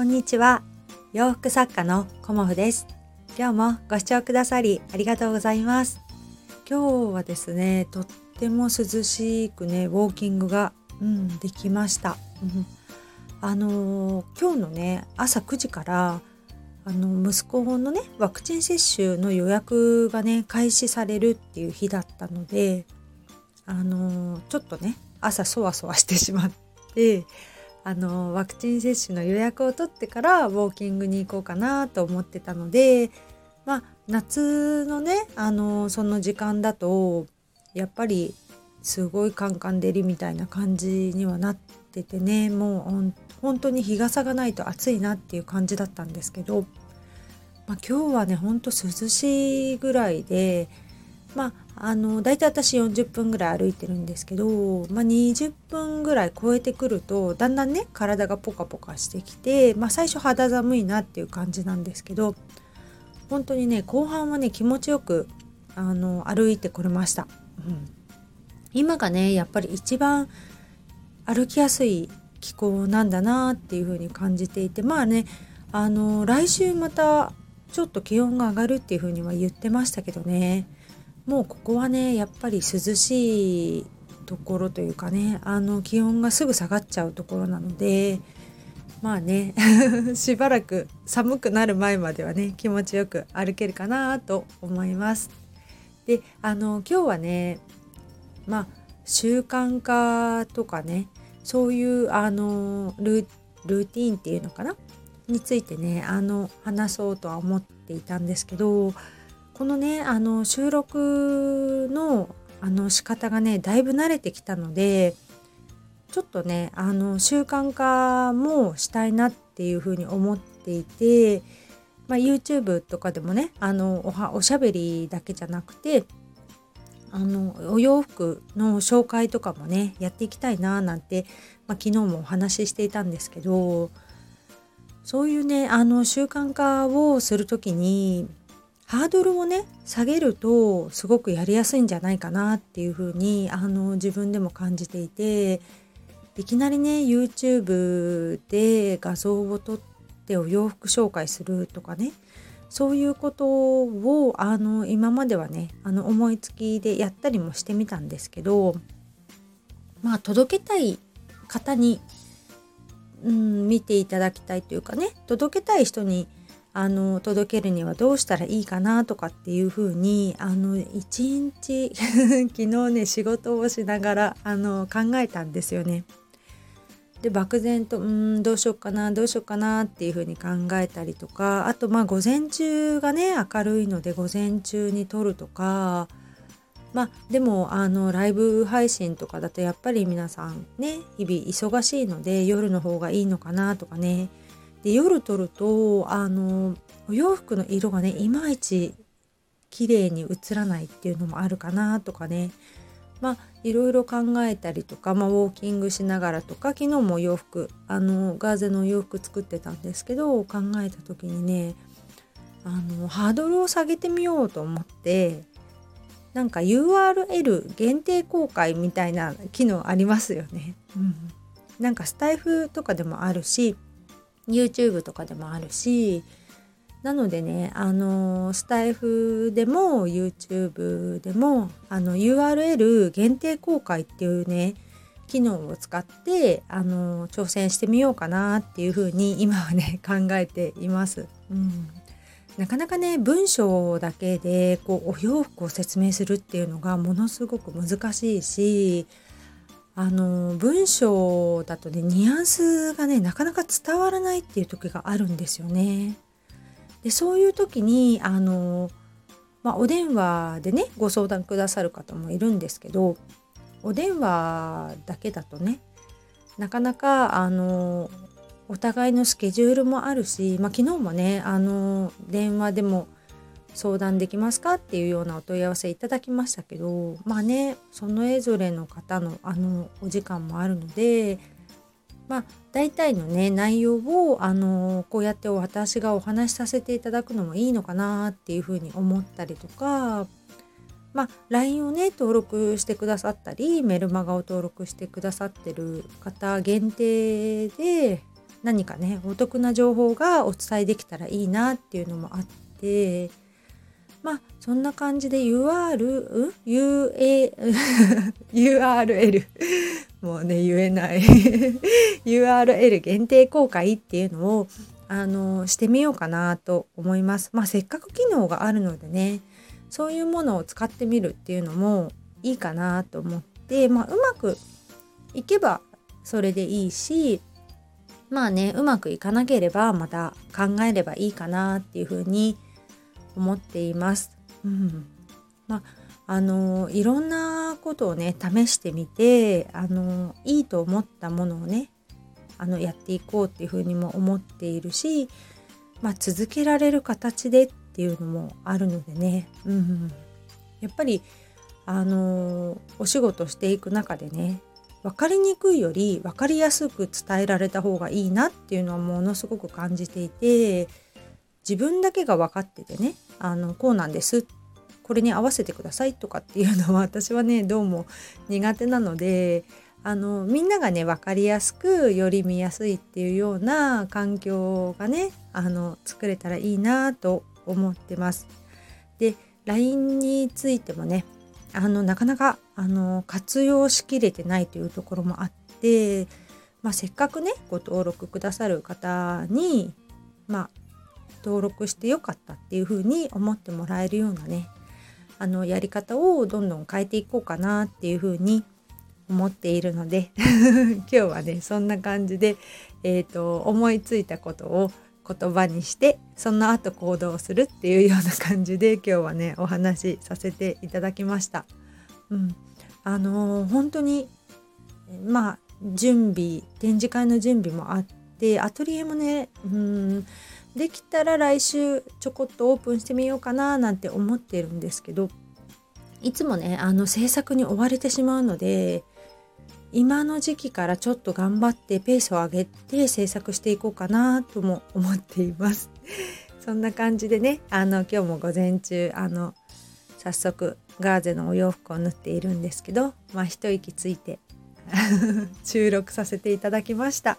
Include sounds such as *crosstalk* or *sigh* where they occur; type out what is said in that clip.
こんにちは。洋服作家のコモフです。今日もご視聴くださりありがとうございます。今日はですねとっても涼しくねウォーキングが、うん、できました、うん、あのー、今日のね朝9時からあの息子のねワクチン接種の予約がね開始されるっていう日だったのであのちょっとね朝そわそわしてしまってあのワクチン接種の予約を取ってからウォーキングに行こうかなと思ってたのでまあ夏のねあのその時間だとやっぱりすごいカンカン照りみたいな感じにはなっててねもう本当に日傘がないと暑いなっていう感じだったんですけど、まあ、今日はねほんと涼しいぐらいでまああの大体私40分ぐらい歩いてるんですけど、まあ、20分ぐらい超えてくるとだんだんね体がポカポカしてきて、まあ、最初肌寒いなっていう感じなんですけど本当にね後半はね気持ちよくあの歩いてこれました、うん、今がねやっぱり一番歩きやすい気候なんだなっていう風に感じていてまあねあの来週またちょっと気温が上がるっていう風には言ってましたけどね。もうここはねやっぱり涼しいところというかねあの気温がすぐ下がっちゃうところなのでまあね *laughs* しばらく寒くなる前まではね気持ちよく歩けるかなと思います。であの今日はねまあ習慣化とかねそういうあのルーティンっていうのかな？についてねあの話そうとは思っていたんですけどこのねあの収録のあの仕方がねだいぶ慣れてきたのでちょっとねあの習慣化もしたいなっていうふうに思っていて、まあ、YouTube とかでもねあのおはおしゃべりだけじゃなくてあのお洋服の紹介とかもねやっていきたいななんて、まあ、昨日もお話ししていたんですけどそういうねあの習慣化をする時にハードルをね下げるとすごくやりやすいんじゃないかなっていうふうにあの自分でも感じていていきなりね YouTube で画像を撮ってお洋服紹介するとかねそういうことをあの今まではねあの思いつきでやったりもしてみたんですけどまあ届けたい方に、うん、見ていただきたいというかね届けたい人にあの届けるにはどうしたらいいかなとかっていうふうにあの一日 *laughs* 昨日ね仕事をしながらあの考えたんですよね。で漠然とうんどうしようかなどうしようかなっていうふうに考えたりとかあとまあ午前中がね明るいので午前中に撮るとかまあでもあのライブ配信とかだとやっぱり皆さんね日々忙しいので夜の方がいいのかなとかねで夜撮るとあのお洋服の色がねいまいち綺麗に映らないっていうのもあるかなとかねまあいろいろ考えたりとか、まあ、ウォーキングしながらとか昨日も洋服あのガーゼの洋服作ってたんですけど考えた時にねあのハードルを下げてみようと思ってなんか URL 限定公開みたいな機能ありますよね。うん、なんかスタイフとかでもあるし YouTube とかでもあるしなのでねあのスタイフでも YouTube でもあの URL 限定公開っていうね機能を使ってあの挑戦してみようかなっていうふうに今はね *laughs* 考えています。うんなかなかね文章だけでこうお洋服を説明するっていうのがものすごく難しいしあの文章だとねニュアンスがねなかなか伝わらないっていう時があるんですよね。でそういう時にあの、まあ、お電話でねご相談くださる方もいるんですけどお電話だけだとねなかなかあのお互いのスケジュールもあるし、まあ、昨日もねあの電話でも相談できますかっていうようなお問い合わせいただきましたけどまあねそのれぞれの方のあのお時間もあるのでまあ大体のね内容をあのこうやって私がお話しさせていただくのもいいのかなっていうふうに思ったりとかまあ、LINE をね登録してくださったりメルマガを登録してくださってる方限定で何かねお得な情報がお伝えできたらいいなっていうのもあってまあそんな感じで UR、UA、URL *laughs* もうね言えない。*laughs* URL 限定公開っていうのをあのしてみようかなと思います。まあせっかく機能があるのでねそういうものを使ってみるっていうのもいいかなと思って、まあ、うまくいけばそれでいいしまあねうまくいかなければまた考えればいいかなっていうふうに思思っています。うん、まああのいろんなことをね試してみてあのいいと思ったものをねあのやっていこうっていうふうにも思っているし、まあ、続けられる形でっていうのもあるのでね、うん、やっぱりあのお仕事していく中でね分かりにくいより分かりやすく伝えられた方がいいなっていうのはものすごく感じていて自分だけが分かっててねあのこうなんですこれに合わせてくださいとかっていうのは私はね *laughs* どうも苦手なのであのみんながね分かりやすくより見やすいっていうような環境がねあの作れたらいいなと思ってます。で LINE についてもねあのなかなかあの活用しきれてないというところもあって、まあ、せっかくねご登録くださる方に、まあ、登録してよかったっていうふうに思ってもらえるようなねあのやり方をどんどん変えていこうかなっていうふうに思っているので *laughs* 今日はねそんな感じで、えーと思いついたことを言葉にしてその後行動するっていうような感じで今日はねお話しさせていただきました。うん、あのー、本当にまあ準備展示会の準備もあってアトリエもねうんできたら来週ちょこっとオープンしてみようかななんて思ってるんですけどいつもねあの制作に追われてしまうので今の時期からちょっと頑張ってペースを上げて制作していこうかなとも思っています。*laughs* そんな感じでねあの今日も午前中あの早速ガーゼのお洋服を縫っているんですけどまあ一息ついて *laughs* 収録させていただきました。